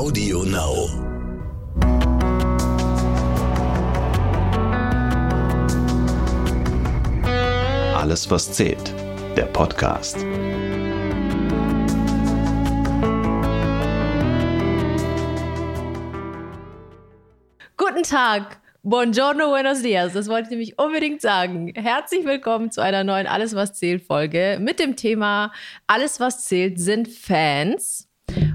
Audio Now. Alles, was zählt. Der Podcast. Guten Tag. Buongiorno, buenos dias. Das wollte ich nämlich unbedingt sagen. Herzlich willkommen zu einer neuen Alles, was zählt Folge mit dem Thema Alles, was zählt sind Fans.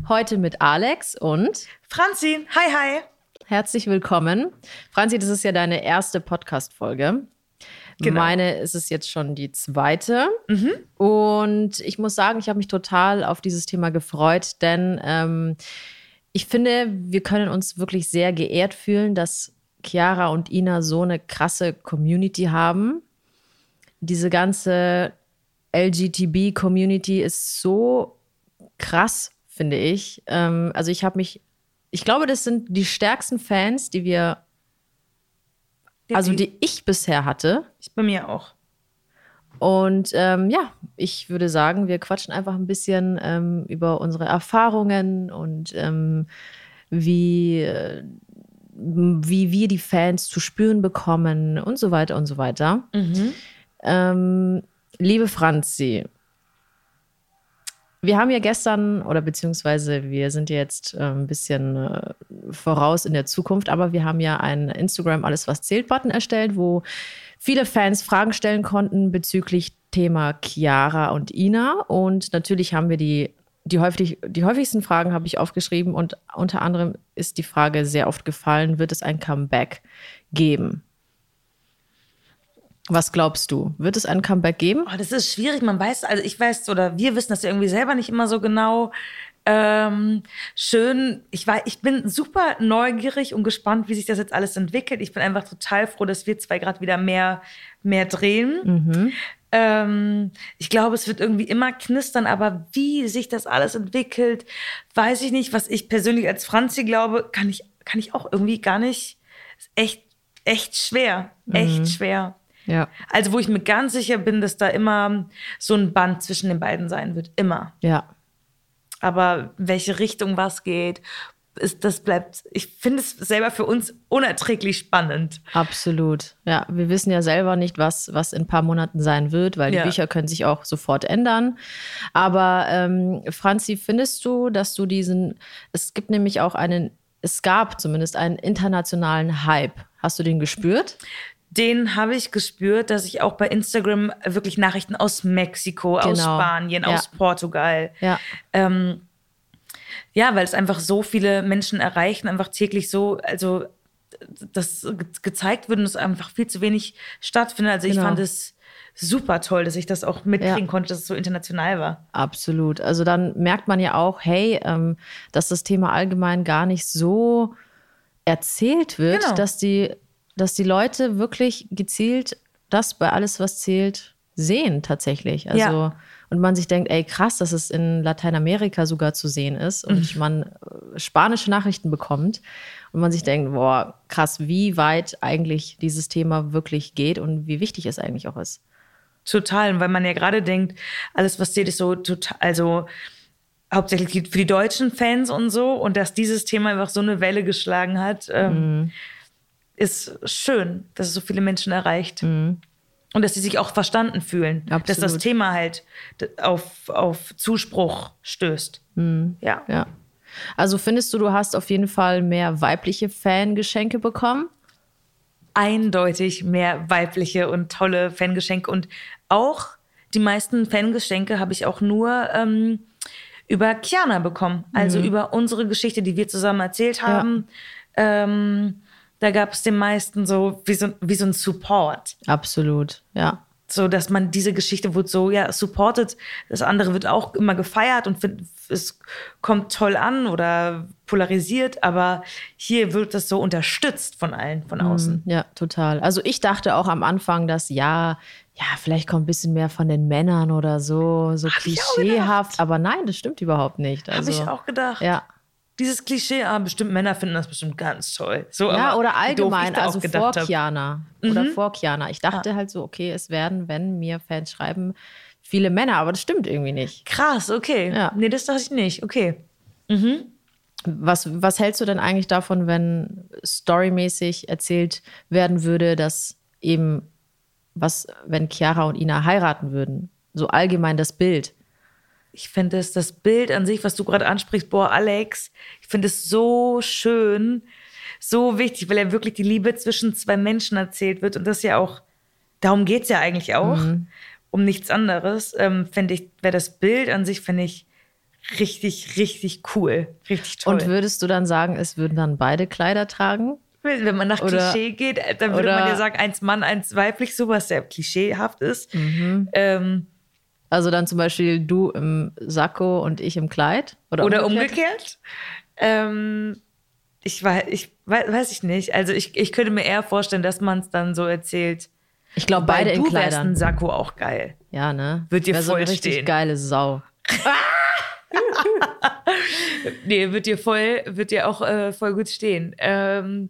Heute mit Alex und Franzi. Hi, hi. herzlich willkommen. Franzi, das ist ja deine erste Podcast-Folge. Genau. Meine ist es jetzt schon die zweite. Und ich muss sagen, ich habe mich total auf dieses Thema gefreut, denn ähm, ich finde, wir können uns wirklich sehr geehrt fühlen, dass Chiara und Ina so eine krasse Community haben. Diese ganze LGTB-Community ist so krass, finde ich. Ähm, also ich habe mich, ich glaube, das sind die stärksten Fans, die wir, also die ich bisher hatte. Ich bei mir auch. Und ähm, ja, ich würde sagen, wir quatschen einfach ein bisschen ähm, über unsere Erfahrungen und ähm, wie, äh, wie wir die Fans zu spüren bekommen und so weiter und so weiter. Ähm, liebe Franzi, wir haben ja gestern, oder beziehungsweise wir sind jetzt äh, ein bisschen äh, voraus in der Zukunft, aber wir haben ja einen Instagram Alles was zählt Button erstellt, wo viele Fans Fragen stellen konnten bezüglich Thema Chiara und Ina. Und natürlich haben wir die, die, häufig, die häufigsten Fragen habe ich aufgeschrieben und unter anderem ist die Frage sehr oft gefallen, wird es ein Comeback geben? Was glaubst du? Wird es ein Comeback geben? Oh, das ist schwierig. Man weiß, also ich weiß, oder wir wissen das ja irgendwie selber nicht immer so genau. Ähm, schön. Ich, war, ich bin super neugierig und gespannt, wie sich das jetzt alles entwickelt. Ich bin einfach total froh, dass wir zwei gerade wieder mehr, mehr drehen. Ähm, ich glaube, es wird irgendwie immer knistern, aber wie sich das alles entwickelt, weiß ich nicht. Was ich persönlich als Franzi glaube, kann ich, kann ich auch irgendwie gar nicht. Ist echt, echt schwer. Echt schwer. Ja. Also, wo ich mir ganz sicher bin, dass da immer so ein Band zwischen den beiden sein wird. Immer. Ja. Aber welche Richtung was geht, ist, das bleibt, ich finde es selber für uns unerträglich spannend. Absolut. Ja, wir wissen ja selber nicht, was, was in ein paar Monaten sein wird, weil Ja. die Bücher können sich auch sofort ändern. Aber ähm, Franzi, findest du, dass du diesen, es gibt nämlich auch einen, es gab zumindest einen internationalen Hype. Hast du den gespürt? Den habe ich gespürt, dass ich auch bei Instagram wirklich Nachrichten aus Mexiko, aus Genau. Spanien, Ja. aus Portugal. Ja. Ähm, ja, weil es einfach so viele Menschen erreichen, einfach täglich so, also das ge- gezeigt wird und es einfach viel zu wenig stattfindet. Also ich Genau. fand es super toll, dass ich das auch mitkriegen Ja. konnte, dass es so international war. Absolut. Also dann merkt man ja auch, hey, ähm, dass das Thema allgemein gar nicht so erzählt wird, Genau. dass, die, dass die Leute wirklich gezielt das bei alles, was zählt, sehen tatsächlich. Also Ja. und man sich denkt, ey, krass, dass es in Lateinamerika sogar zu sehen ist Mhm. und man äh, spanische Nachrichten bekommt und man sich denkt, boah, krass, wie weit eigentlich dieses Thema wirklich geht und wie wichtig es eigentlich auch ist. Total, weil man ja gerade denkt, alles, was zählt, ist so total, also hauptsächlich für die deutschen Fans und so. Und dass dieses Thema einfach so eine Welle geschlagen hat, ähm, ist schön, dass es so viele Menschen erreicht. Und dass sie sich auch verstanden fühlen. Dass das Absolut. Thema halt auf, auf Zuspruch stößt. Ja. Ja. Also findest du, du hast auf jeden Fall mehr weibliche Fangeschenke bekommen? eindeutig mehr weibliche und tolle Fangeschenke. Und auch die meisten Fangeschenke habe ich auch nur ähm, über Kiana bekommen. Also über unsere Geschichte, die wir zusammen erzählt haben. Ähm, da gab es den meisten so wie, so wie so ein Support. Absolut, ja. So, dass man diese Geschichte wird so, ja, supported. Das andere wird auch immer gefeiert und find, es kommt toll an oder polarisiert. Aber hier wird das so unterstützt von allen von außen. Ja, total. Also ich dachte auch am Anfang, dass ja, ja, vielleicht kommt ein bisschen mehr von den Männern oder so, so auch klischeehaft. Aber nein, das stimmt überhaupt nicht. Also, Habe ich auch gedacht. Ja. Dieses Klischee, ah, bestimmt Männer finden das bestimmt ganz toll. So, Ja, oder allgemein, also vor hab. Chiana. Oder vor Chiana. Ich dachte halt so, okay, es werden, wenn mir Fans schreiben, viele Männer, aber das stimmt irgendwie nicht. Krass, okay. Ja. Nee, das dachte ich nicht. Okay. Was, was hältst du denn eigentlich davon, wenn storymäßig erzählt werden würde, dass eben was, wenn Chiara und Ina heiraten würden? So allgemein das Bild. Ich finde es, das Bild an sich, was du gerade ansprichst, boah, Alex, ich finde es so schön, so wichtig, weil ja wirklich die Liebe zwischen zwei Menschen erzählt wird. Und das ja auch, darum geht es ja eigentlich auch, mhm. um nichts anderes. Ähm, finde ich, wäre das Bild an sich, finde ich, richtig, richtig cool. Richtig toll. Und würdest du dann sagen, es würden dann beide Kleider tragen? Wenn man nach oder, Klischee geht, äh, dann würde man ja sagen, eins Mann, eins weiblich, sowas sehr klischeehaft ist. Mhm. Ähm, also dann zum Beispiel du im Sakko und ich im Kleid? Oder, oder umgekehrt? umgekehrt? Ähm, ich, weiß, ich weiß ich nicht. Also ich, ich könnte mir eher vorstellen, dass man es dann so erzählt. Ich glaube, beide in Kleidern. Du Sakko auch geil. Ja, ne? Wird dir voll so eine richtig stehen. geile Sau. nee, wird dir voll, wird dir auch äh, voll gut stehen. Ähm,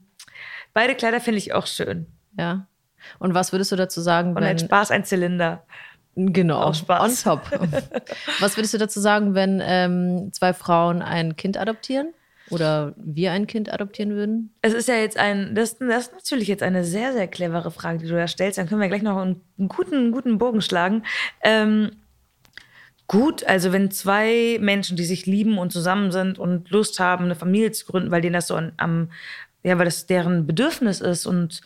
beide Kleider finde ich auch schön. Ja. Und was würdest du dazu sagen, wenn. Und ein Spaß, ein Zylinder. Genau. Auch Spaß. On top. was würdest du dazu sagen, wenn ähm, zwei Frauen ein Kind adoptieren? Oder wir ein Kind adoptieren würden? Es ist ja jetzt ein, das, das ist natürlich jetzt eine sehr, sehr clevere Frage, die du da stellst. Dann können wir gleich noch einen, guten, guten Bogen schlagen. Ähm, Gut, also wenn zwei Menschen, die sich lieben und zusammen sind und Lust haben, eine Familie zu gründen, weil denen das so am, ja, weil das deren Bedürfnis ist und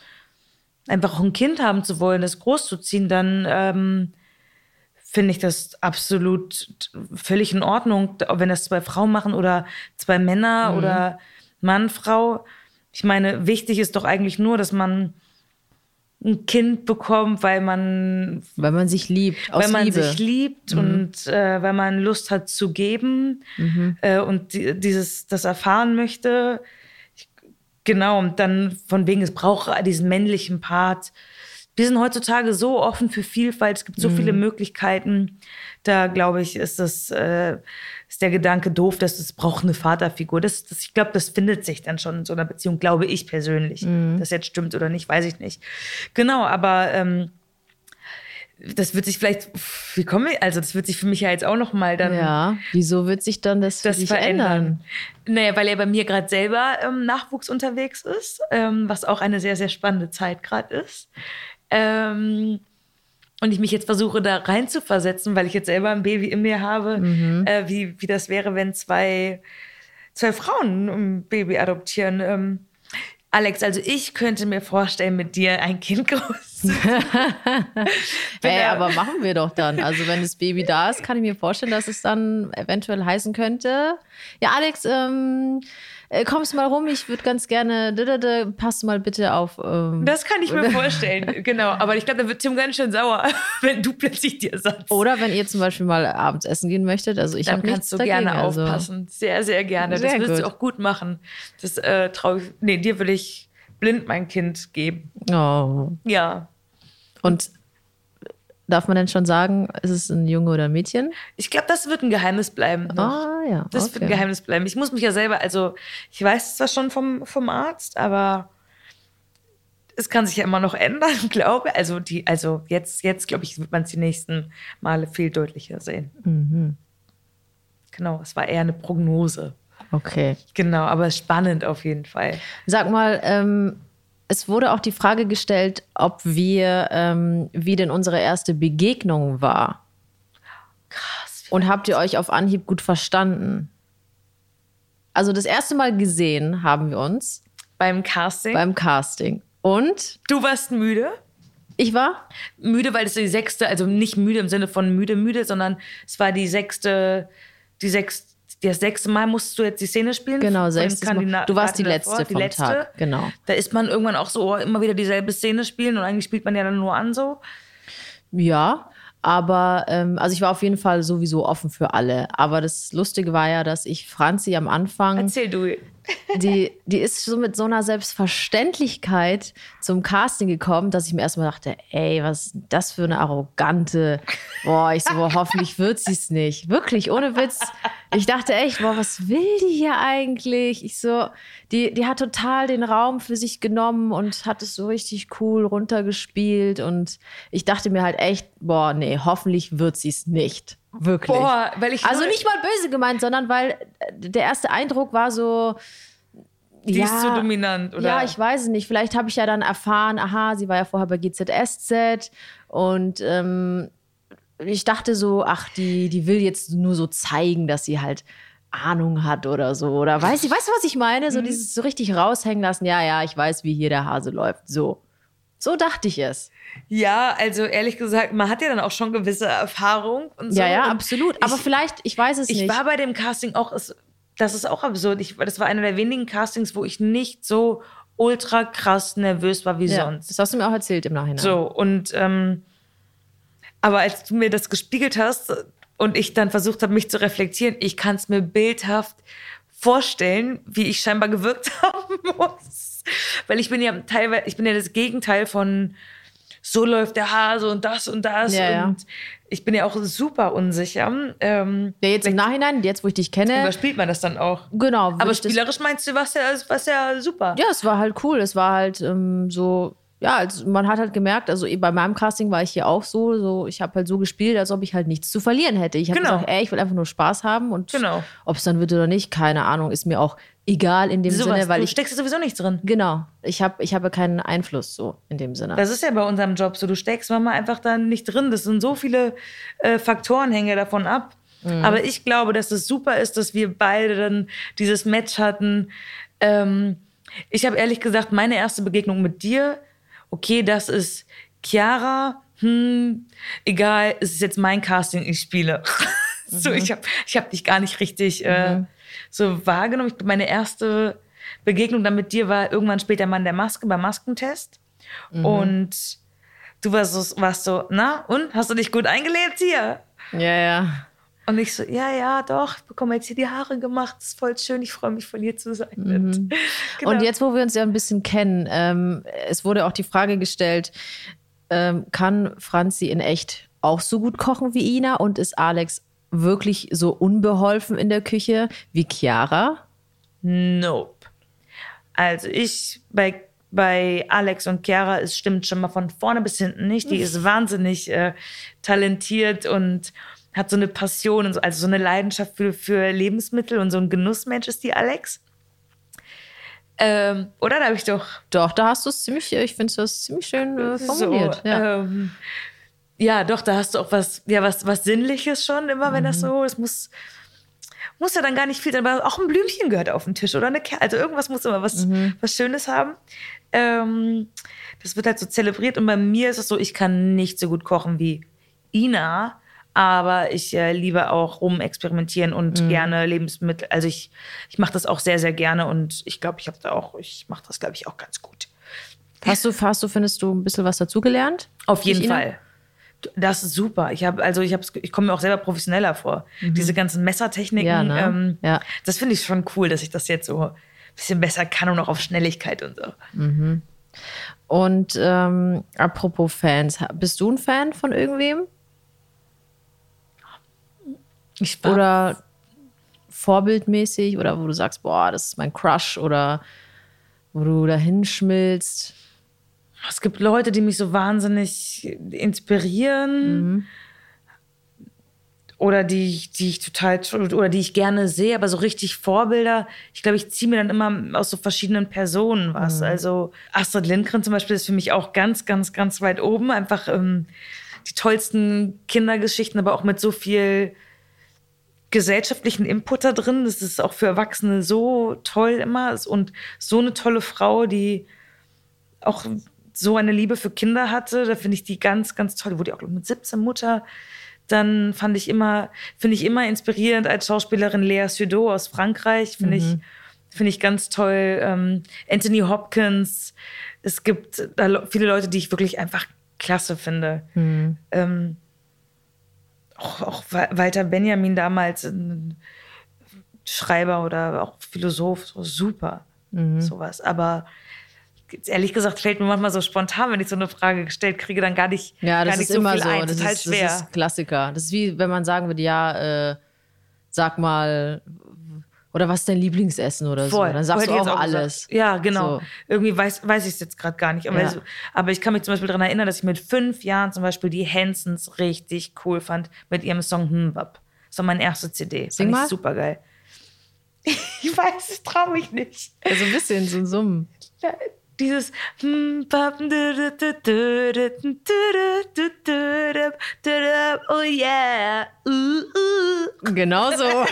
einfach auch ein Kind haben zu wollen, das großzuziehen, dann ähm, finde ich das absolut völlig in Ordnung, wenn das zwei Frauen machen oder zwei Männer mhm. oder Mann, Frau. Ich meine, wichtig ist doch eigentlich nur, dass man ein Kind bekommt, weil man weil man sich liebt, aus weil man Liebe. sich liebt mhm. und äh, weil man Lust hat zu geben mhm. äh, und die, dieses das erfahren möchte. Ich, genau und dann von wegen es braucht diesen männlichen Part. Wir sind heutzutage so offen für Vielfalt, es gibt so mhm. viele Möglichkeiten. Da glaube ich, ist das äh, ist der Gedanke doof, dass es braucht eine Vaterfigur. Das, das, ich glaube, das findet sich dann schon in so einer Beziehung, glaube ich persönlich. Mhm. Das jetzt stimmt oder nicht, weiß ich nicht. Genau, aber ähm, das wird sich vielleicht, wie komme ich, also das wird sich für mich ja jetzt auch noch mal dann. Ja, wieso wird sich dann das, das verändern? Naja, weil er bei mir gerade selber ähm, Nachwuchs unterwegs ist, ähm, was auch eine sehr, sehr spannende Zeit gerade ist. Ähm, und ich mich jetzt versuche, da rein zu versetzen, weil ich jetzt selber ein Baby in mir habe, mhm. äh, wie, wie das wäre, wenn zwei, zwei Frauen ein Baby adoptieren. Ähm, Alex, also ich könnte mir vorstellen, mit dir ein Kind groß zu hey, aber machen wir doch dann. Also wenn das Baby da ist, kann ich mir vorstellen, dass es dann eventuell heißen könnte, ja Alex, ähm, äh, kommst mal rum, ich würde ganz gerne, passt mal bitte auf. Ähm, das kann ich mir vorstellen, genau. Aber ich glaube, da wird Tim ganz schön sauer, wenn du plötzlich dir sagst. Oder wenn ihr zum Beispiel mal abends essen gehen möchtet. Also ich habe kannst du dagegen, gerne also. aufpassen. Sehr, sehr gerne. Sehr das wirst gut. du auch gut machen. Das äh, traue ich. Nee, dir will ich blind mein Kind geben. Oh. Ja. Und Darf man denn schon sagen, ist es ein Junge oder ein Mädchen? Ich glaube, das wird ein Geheimnis bleiben. Noch. Ah, ja. Das okay. wird ein Geheimnis bleiben. Ich muss mich ja selber, also ich weiß es zwar schon vom, vom Arzt, aber es kann sich ja immer noch ändern, glaube Also die, also jetzt, jetzt glaube ich, wird man es die nächsten Male viel deutlicher sehen. Mhm. Genau, es war eher eine Prognose. Okay. Genau, aber spannend auf jeden Fall. Sag mal, ähm, es wurde auch die Frage gestellt, ob wir, ähm, wie denn unsere erste Begegnung war. Krass. Und habt ihr euch auf Anhieb gut verstanden? Also das erste Mal gesehen haben wir uns. Beim Casting? Beim Casting. Und? Du warst müde? Ich war? Müde, weil es die sechste, also nicht müde im Sinne von müde, müde, sondern es war die sechste, die sechste das sechste Mal musst du jetzt die Szene spielen. Genau, sechstes Mal. Du warst die letzte davor, die vom letzte. Tag. Genau. Da ist man irgendwann auch so, oh, immer wieder dieselbe Szene spielen und eigentlich spielt man ja dann nur an so. Ja, aber ähm, also ich war auf jeden Fall sowieso offen für alle. Aber das Lustige war ja, dass ich Franzi am Anfang. Erzähl du. Die, die ist so mit so einer Selbstverständlichkeit zum Casting gekommen, dass ich mir erstmal dachte, ey, was ist das für eine arrogante. Boah, ich so, boah, hoffentlich wird sie es nicht. Wirklich, ohne Witz. Ich dachte echt, boah, was will die hier eigentlich? Ich so, die, die hat total den Raum für sich genommen und hat es so richtig cool runtergespielt. Und ich dachte mir halt echt, boah, nee, hoffentlich wird sie es nicht. Wirklich. Boah, weil ich also nicht mal böse gemeint, sondern weil der erste Eindruck war so, die ja, ist so dominant, oder? Ja, ich weiß es nicht. Vielleicht habe ich ja dann erfahren, aha, sie war ja vorher bei GZSZ und ähm, ich dachte so, ach, die, die will jetzt nur so zeigen, dass sie halt Ahnung hat oder so. Oder weiß ich, weißt du, was ich meine? So Mhm. dieses so richtig raushängen lassen. Ja, ja, ich weiß, wie hier der Hase läuft. So. So dachte ich es. Ja, also ehrlich gesagt, man hat ja dann auch schon gewisse Erfahrung und so. ja, ja, und absolut. Aber ich, vielleicht, ich weiß es ich nicht. war bei dem Casting auch, es, das ist auch absurd. Ich, das war einer der wenigen Castings, wo ich nicht so ultra krass nervös war wie ja, sonst. das hast du mir auch erzählt im Nachhinein. So, und ähm, aber als du mir das gespiegelt hast und ich dann versucht habe, mich zu reflektieren, ich kann es mir bildhaft vorstellen, wie ich scheinbar gewirkt haben muss. Weil ich bin ja teilweise, ich bin ja das Gegenteil von so läuft der Hase und das und das. Ja, ja. und ich bin ja auch super unsicher. Ähm, Ja, jetzt im Nachhinein, jetzt wo ich dich kenne. überspielt man das dann auch. Genau. Aber spielerisch meinst du, was ja, was ja super. Ja, es war halt cool. Es war halt ähm, so, ja, also man hat halt gemerkt, also eh bei meinem Casting war ich hier auch so, so ich habe halt so gespielt, als ob ich halt nichts zu verlieren hätte. Ich habe Genau. gesagt, ey, ich will einfach nur Spaß haben und Genau. ob es dann wird oder nicht, keine Ahnung, ist mir auch egal in dem Sowas, Sinne, weil du ich steckst sowieso nichts drin. genau, ich habe ich habe keinen Einfluss so in dem Sinne. Das ist ja bei unserem Job so. Du steckst manchmal einfach da nicht drin. Das sind so viele äh, Faktoren, hängen ja davon ab. Aber ich glaube, dass es super ist, dass wir beide dann dieses Match hatten. Ähm, ich habe ehrlich gesagt meine erste Begegnung mit dir. Okay, das ist Chiara. Hm, egal, es ist jetzt mein Casting, ich spiele. so, ich habe ich hab dich gar nicht richtig äh, so wahrgenommen. Ich, meine erste Begegnung dann mit dir war irgendwann später mal in der Maske, beim Maskentest. Und du warst so, warst so, na, und? Hast du dich gut eingelebt hier? ja, ja. Und ich so, ja, ja, doch, ich bekomme jetzt hier die Haare gemacht, das ist voll schön, ich freue mich, von dir zu sein. Genau. Und jetzt, wo wir uns ja ein bisschen kennen, ähm, es wurde auch die Frage gestellt, ähm, kann Franzi in echt auch so gut kochen wie Ina und ist Alex wirklich so unbeholfen in der Küche wie Chiara? Nope. Also ich, bei, bei Alex und Chiara, es stimmt schon mal von vorne bis hinten nicht. Die ist wahnsinnig äh, talentiert und hat so eine Passion, und so, also so eine Leidenschaft für, für Lebensmittel und so ein Genussmensch ist die Alex. Ähm, oder? Da habe ich doch Doch, da hast du es ziemlich, ich finde es ziemlich schön äh, formuliert. So, ja. ähm, ja, doch, da hast du auch was, ja, was, was Sinnliches schon, immer wenn Mhm. das so, es muss, muss ja dann gar nicht viel sein, aber auch ein Blümchen gehört auf den Tisch oder eine Kerze, also irgendwas muss immer was, Mhm. was Schönes haben. Ähm, das wird halt so zelebriert und bei mir ist es so, ich kann nicht so gut kochen wie Ina, aber ich äh, liebe auch rumexperimentieren und Mhm. gerne Lebensmittel, also ich, ich mache das auch sehr, sehr gerne und ich glaube, ich habe da auch, ich mache das, glaube ich, auch ganz gut. Hast du, hast du, findest du ein bisschen was dazugelernt? Auf jeden? Fall. Das ist super. Ich habe also ich habe ich komme mir auch selber professioneller vor. Diese ganzen Messertechniken, Ja, ne? ähm, Ja. das finde ich schon cool, dass ich das jetzt so ein bisschen besser kann und auch auf Schnelligkeit und so. Und ähm, apropos Fans, bist du ein Fan von irgendwem? Ich Oder vorbildmäßig? Oder wo du sagst, boah, das ist mein Crush? Oder wo du dahin schmilzt? es gibt Leute, die mich so wahnsinnig inspirieren. Mhm. Oder die, ich- die ich total oder die ich gerne sehe, aber so richtig Vorbilder. Ich glaube, ich ziehe mir dann immer aus so verschiedenen Personen Mhm. was. Also Astrid Lindgren zum Beispiel ist für mich auch ganz, ganz, ganz weit oben. Einfach ähm, die tollsten Kindergeschichten, aber auch mit so viel gesellschaftlichen Input da drin. Das ist auch für Erwachsene so toll immer. Und so eine tolle Frau, die auch so eine Liebe für Kinder hatte. Da finde ich die ganz, ganz toll. Die wurde auch mit 17 Mutter. Dann fand ich immer, finde ich immer inspirierend als Schauspielerin Lea Seydoux aus Frankreich. Finde ich, finde ich ganz toll. Ähm, Anthony Hopkins. Es gibt viele Leute, die ich wirklich einfach klasse finde. Ähm, auch, auch Wa- Walter Benjamin damals, ein Schreiber oder auch Philosoph, so super. Sowas. Aber ehrlich gesagt fällt mir manchmal so spontan, wenn ich so eine Frage gestellt kriege, dann gar nicht, Ja, das gar nicht ist immer viel so. ein. Das ist, schwer. das ist Klassiker. Das ist wie, wenn man sagen würde, ja, äh, sag mal, oder was ist dein Lieblingsessen oder Voll. so. Dann sagst Hätte du auch, jetzt alles. gesagt. Ja, genau. So. Irgendwie weiß, weiß ich es jetzt gerade gar nicht. Aber, Ja. so, aber ich kann mich zum Beispiel daran erinnern, dass ich mit fünf Jahren zum Beispiel die Hansons richtig cool fand mit ihrem Song Hmbap. Das war meine erste CD. Sing fand mal. ich super geil. Ich weiß, ich traue mich nicht. Also ein bisschen so ein Summen. Dieses Oh yeah. Uh, uh. Genau so.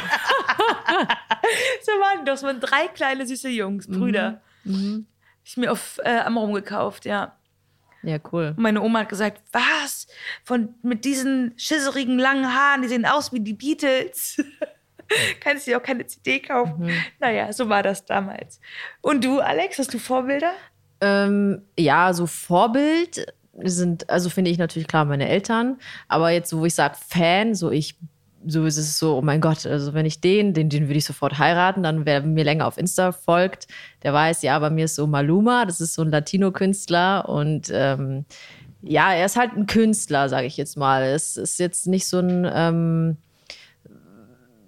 So waren das waren drei kleine süße Jungs, Brüder. Ich mir auf äh, Amrum gekauft, ja. Ja, cool. Und meine Oma hat gesagt, was? Von, mit diesen schisserigen langen Haaren, die sehen aus wie die Beatles. Kannst du dir auch keine CD kaufen. Naja, so war das damals. Und du, Alex, hast du Vorbilder? Ähm, ja, so Vorbild sind, also finde ich natürlich klar meine Eltern, aber jetzt, wo ich sage Fan, so ich, so ist es so, oh mein Gott, also wenn ich den, den, den würde ich sofort heiraten, dann wer mir länger auf Insta folgt, der weiß, ja, bei mir ist so Maluma, das ist so ein Latino-Künstler und ähm, ja, er ist halt ein Künstler, sage ich jetzt mal. Es ist jetzt nicht so ein, ähm,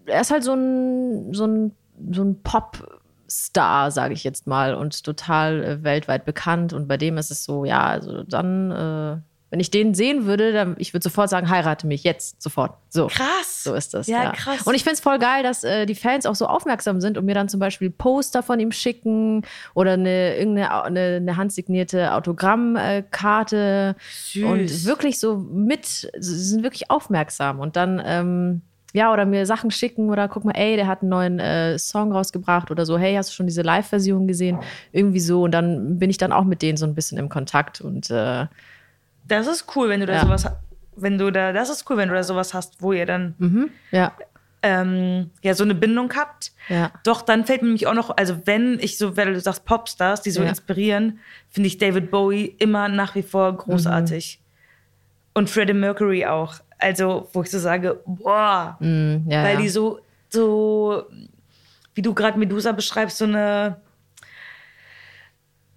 er ist halt so ein, so ein, so ein Pop-Star, sage ich jetzt mal, und total äh, weltweit bekannt. Und bei dem ist es so, ja, also dann, äh, wenn ich den sehen würde, dann ich würde sofort sagen, heirate mich jetzt, sofort. So. Krass. So ist das. Ja, krass. Und ich finde es voll geil, dass äh, die Fans auch so aufmerksam sind und mir dann zum Beispiel Poster von ihm schicken oder eine irgendeine eine, eine handsignierte Autogrammkarte Süß. und wirklich so mit, sie sind wirklich aufmerksam und dann ähm, ja, oder mir Sachen schicken oder guck mal, ey, der hat einen neuen äh, Song rausgebracht oder so, hey, hast du schon diese Live-Version gesehen? Irgendwie so. Und dann bin ich dann auch mit denen so ein bisschen im Kontakt und äh, Das ist cool, wenn du da Ja. sowas wenn du da, das ist cool, wenn du da sowas hast, wo ihr dann mhm, ja, ähm, ja so eine Bindung habt. ja. Doch, dann fällt mir nämlich auch noch, also wenn ich so, wenn du sagst Popstars, die so Ja. inspirieren, finde ich David Bowie immer nach wie vor großartig. Und Freddie Mercury auch. Also, wo ich so sage, boah, Mm, ja, weil ja. die so, so, wie du gerade Medusa beschreibst, so eine,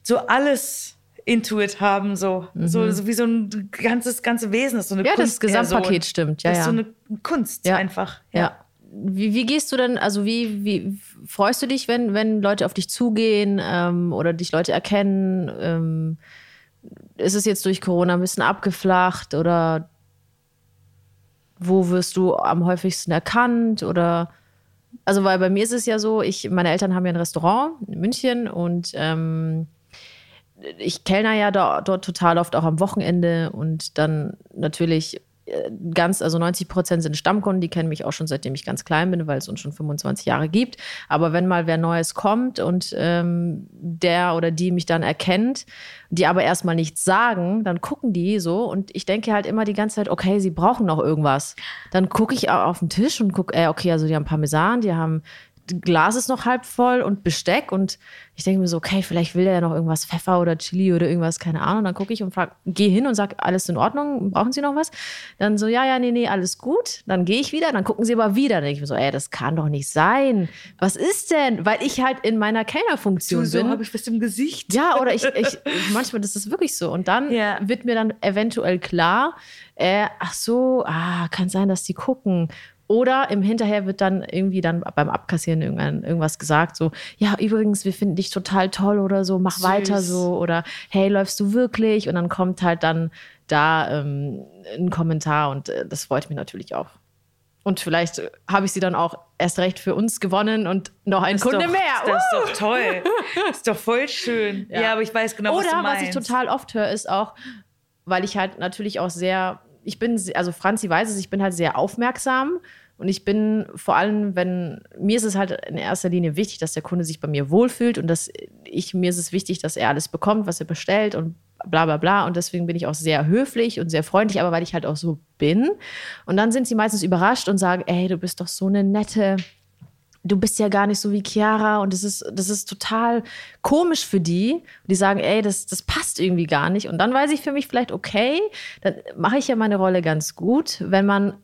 so alles Intuit haben, so. so, so wie so ein ganzes, ganze Wesen ist. So eine Mhm. Ja, das Kunstperson. Gesamtpaket stimmt, ja, das ist ja. so eine Kunst Ja. einfach. Ja. Wie, wie gehst du denn, also wie, wie freust du dich, wenn, wenn Leute auf dich zugehen ähm, oder dich Leute erkennen? Ähm, ist es jetzt durch Corona ein bisschen abgeflacht oder wo wirst du am häufigsten erkannt? Oder also, weil bei mir ist es ja so, ich, meine Eltern haben ja ein Restaurant in München und ähm, ich kellner ja da, dort total oft auch am Wochenende und dann natürlich ganz, also 90 Prozent sind Stammkunden, die kennen mich auch schon seitdem ich ganz klein bin, weil es uns schon 25 Jahre gibt. Aber wenn mal wer Neues kommt und ähm, der oder die mich dann erkennt, die aber erstmal nichts sagen, dann gucken die so und ich denke halt immer die ganze Zeit, okay, sie brauchen noch irgendwas. Dann gucke ich au- auf den Tisch und gucke, äh, okay, also die haben Parmesan, die haben Glas ist noch halb voll und Besteck und ich denke mir so, okay, vielleicht will der ja noch irgendwas Pfeffer oder Chili oder irgendwas, keine Ahnung. Dann gucke ich und frage, gehe hin und sage, alles in Ordnung, brauchen Sie noch was? Dann so, ja, ja, nee, nee, alles gut. Dann gehe ich wieder, dann gucken sie aber wieder. Dann denke ich mir so, ey, das kann doch nicht sein. Was ist denn? Weil ich halt in meiner Kellnerfunktion so bin. habe ich was im Gesicht. Ja, oder ich, ich manchmal das ist wirklich so. Und dann Ja. wird mir dann eventuell klar, äh, ach so, ah, kann sein, dass die gucken. Oder im Hinterher wird dann irgendwie dann beim Abkassieren irgendwann irgendwas gesagt, so, ja, übrigens, wir finden dich total toll oder so, mach Süß. weiter so. Oder hey, läufst du wirklich? Und dann kommt halt dann da ähm, ein Kommentar und äh, das freut mich natürlich auch. Und vielleicht äh, habe ich sie dann auch erst recht für uns gewonnen und noch ein Kunde doch, mehr. Das ist doch toll. ist doch voll schön. Ja, aber ich weiß genau, was Oder du was, meinst. ich total oft höre, ist auch, weil ich halt natürlich auch sehr, ich bin, also Franzi weiß es, ich bin halt sehr aufmerksam und ich bin vor allem, wenn, mir ist es halt in erster Linie wichtig, dass der Kunde sich bei mir wohlfühlt und dass ich, mir ist es wichtig, dass er alles bekommt, was er bestellt und bla bla bla und deswegen bin ich auch sehr höflich und sehr freundlich, aber weil ich halt auch so bin. Und dann sind sie meistens überrascht und sagen, ey, du bist doch so eine nette, du bist ja gar nicht so wie Chiara und das ist, das ist total komisch für die. Die sagen, ey, das, das passt irgendwie gar nicht. Und dann weiß ich für mich vielleicht, okay, dann mache ich ja meine Rolle ganz gut, wenn man,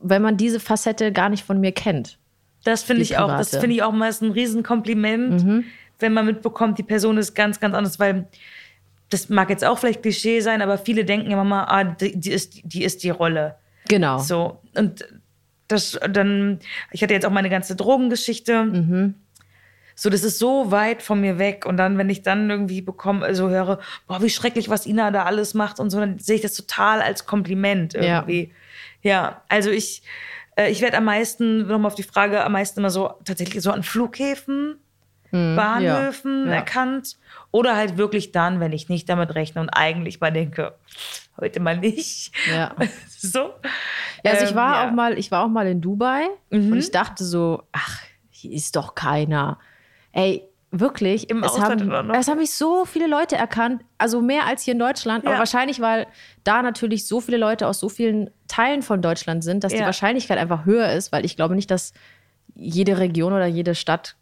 wenn man diese Facette gar nicht von mir kennt. Das finde ich auch. Das finde ich auch mal ein Riesenkompliment, wenn man mitbekommt, die Person ist ganz, ganz anders, weil das mag jetzt auch vielleicht Klischee sein, aber viele denken immer mal, ah, die, die, ist, die ist die Rolle. Genau. So. Und das dann, ich hatte jetzt auch meine ganze Drogengeschichte. Mhm. So, das ist so weit von mir weg. Und dann, wenn ich dann irgendwie bekomme, also höre, boah, wie schrecklich, was Ina da alles macht und so, dann sehe ich das total als Kompliment Ja. irgendwie. Ja, also ich, äh, ich werde am meisten, nochmal auf die Frage, am meisten immer so tatsächlich so an Flughäfen, Bahnhöfen Mhm. ja. erkannt. Oder halt wirklich dann, wenn ich nicht damit rechne und eigentlich mal denke, heute mal nicht. Ja. so. Ja, also ich Ähm, war. Mhm. auch mal, ich war auch mal in Dubai und ich dachte so, ach, hier ist doch keiner. Ey, wirklich, Im es, Ausland haben, es haben mich so viele Leute erkannt, also mehr als hier in Deutschland, aber Ja. wahrscheinlich, weil da natürlich so viele Leute aus so vielen Teilen von Deutschland sind, dass die Ja. Wahrscheinlichkeit einfach höher ist, weil ich glaube nicht, dass jede Region oder jede Stadt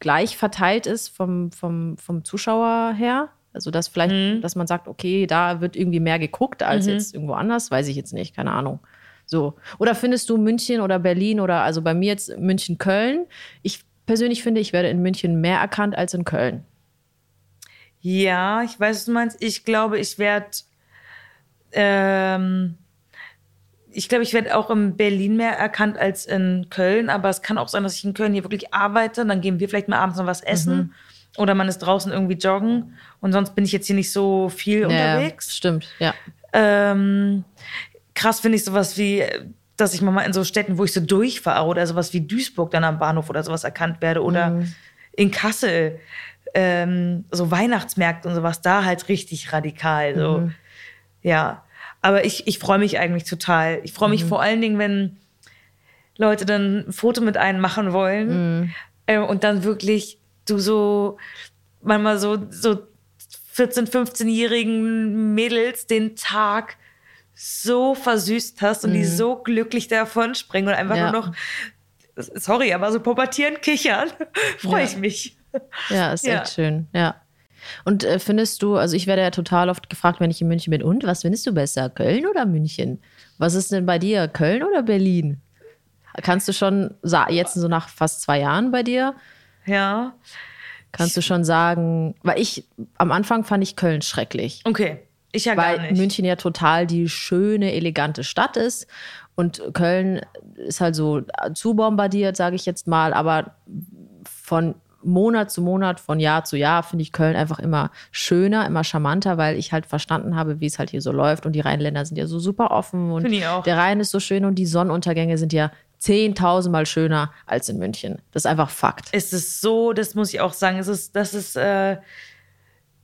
gleich verteilt ist vom, vom, vom Zuschauer her. Also dass vielleicht, Mhm. dass man sagt, okay, da wird irgendwie mehr geguckt als jetzt irgendwo anders, weiß ich jetzt nicht, keine Ahnung. So. Oder findest du München oder Berlin oder also bei mir jetzt München, Köln? Ich persönlich finde, ich werde in München mehr erkannt als in Köln. Ja, ich weiß, was du meinst. Ich glaube, ich werde, ähm, ich glaube, ich werde auch in Berlin mehr erkannt als in Köln. Aber es kann auch sein, dass ich in Köln hier wirklich arbeite. Dann gehen wir vielleicht mal abends noch was essen. Oder man ist draußen irgendwie joggen. Und sonst bin ich jetzt hier nicht so viel unterwegs. Ja, stimmt, ja. Ähm, krass finde ich sowas wie, dass ich mal in so Städten, wo ich so durchfahre oder sowas wie Duisburg dann am Bahnhof oder sowas erkannt werde oder in Kassel ähm, so Weihnachtsmärkte und sowas da halt richtig radikal so ja aber ich, ich freue mich eigentlich total ich freue mich vor allen Dingen wenn Leute dann ein Foto mit einem machen wollen äh, und dann wirklich du so manchmal so so 14, 15-jährigen Mädels den Tag so versüßt hast und die so glücklich davon springen und einfach Mhm. Ja. nur noch, sorry, aber so pubertierend kichern, freue Ja. ich mich. Ja, ist Ja. echt schön, ja. Und äh, findest du, also ich werde ja total oft gefragt, wenn ich in München bin, und was findest du besser, Köln oder München? Was ist denn bei dir, Köln oder Berlin? Kannst du schon, jetzt so nach fast zwei Jahren bei dir, Ja, kannst du schon sagen, weil ich, am Anfang fand ich Köln schrecklich. okay. Ich ja weil gar nicht. München ja total die schöne, elegante Stadt ist. Und Köln ist halt so zu bombardiert, sage ich jetzt mal. Aber von Monat zu Monat, von Jahr zu Jahr finde ich Köln einfach immer schöner, immer charmanter, weil ich halt verstanden habe, wie es halt hier so läuft. Und die Rheinländer sind ja so super offen und der Rhein ist so schön und die Sonnenuntergänge sind ja zehntausendmal schöner als in München. Das ist einfach Fakt. Es ist so, das muss ich auch sagen, es ist, das ist, äh,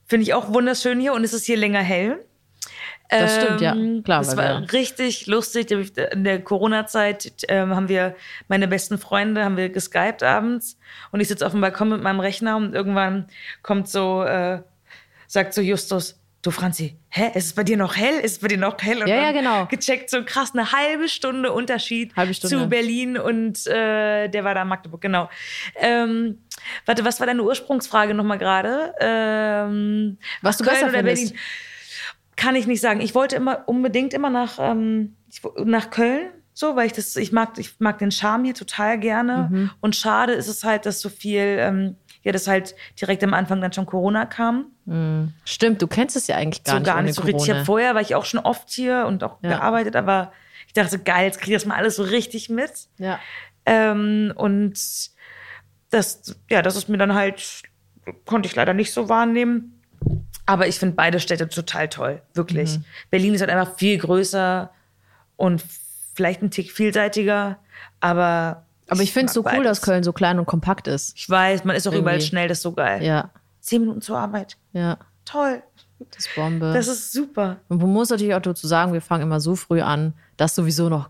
finde ich auch wunderschön hier und es ist hier länger hell. Das stimmt, ja. Ähm, Klar, Das war wir- richtig lustig. In der Corona-Zeit ähm, haben wir, meine besten Freunde, haben wir geskypt abends und ich sitze auf dem Balkon mit meinem Rechner und irgendwann kommt so, äh, sagt so Justus, du Franzi, hä, ist es bei dir noch hell? Ist es bei dir noch hell? Und Ja, ja, genau. Gecheckt, so krass, eine halbe Stunde Unterschied Halbe Stunde. zu Berlin und äh, der war da in Magdeburg, genau. Ähm, warte, was war deine Ursprungsfrage nochmal gerade? Ähm, Was du Köln besser oder findest. Berlin? Kann ich nicht sagen. Ich wollte immer unbedingt immer nach, ähm, nach Köln, so, weil ich das, ich mag, ich mag den Charme hier total gerne. Mhm. Und schade ist es halt, dass so viel, ähm, ja, dass halt direkt am Anfang dann schon Corona kam. Stimmt, du kennst es ja eigentlich gar so nicht. gar nicht so richtig. Ich hab vorher war ich auch schon oft hier und auch Ja. gearbeitet, aber ich dachte, geil, jetzt kriege ich das mal alles so richtig mit. Ja. Ähm, und das, ja, das ist mir dann halt, konnte ich leider nicht so wahrnehmen. Aber ich finde beide Städte total toll, wirklich. Berlin ist halt einfach viel größer und vielleicht ein Tick vielseitiger, aber. Aber ich finde es so cool, dass. Köln so klein und kompakt ist. Ich weiß, man ist auch überall Irgendwie. schnell, das ist so geil. Ja, Zehn Minuten zur Arbeit. ja, Toll. das ist Bombe. Das ist super. und man muss natürlich auch dazu sagen, wir fangen immer so früh an, dass sowieso noch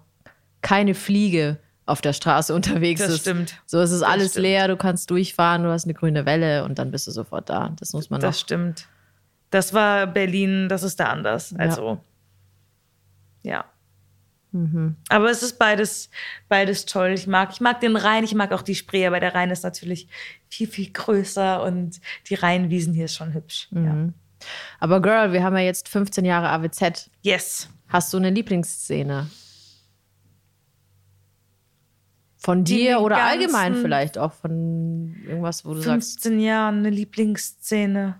keine Fliege auf der Straße unterwegs Das ist. stimmt. So es ist Das alles stimmt. leer, du kannst durchfahren, du hast eine grüne Welle und dann bist du sofort da. Das muss man noch. Das stimmt. Das war Berlin, das ist da anders. Also, ja. Aber es ist beides, beides toll. Ich mag, ich mag den Rhein, ich mag auch die Spree, aber der Rhein ist natürlich viel, viel größer und die Rheinwiesen hier ist schon hübsch. Ja. Aber Girl, wir haben ja jetzt 15 Jahre AWZ. Yes. Hast du eine Lieblingsszene? Von dir oder allgemein vielleicht auch von irgendwas, wo du sagst. 15 Jahre eine Lieblingsszene.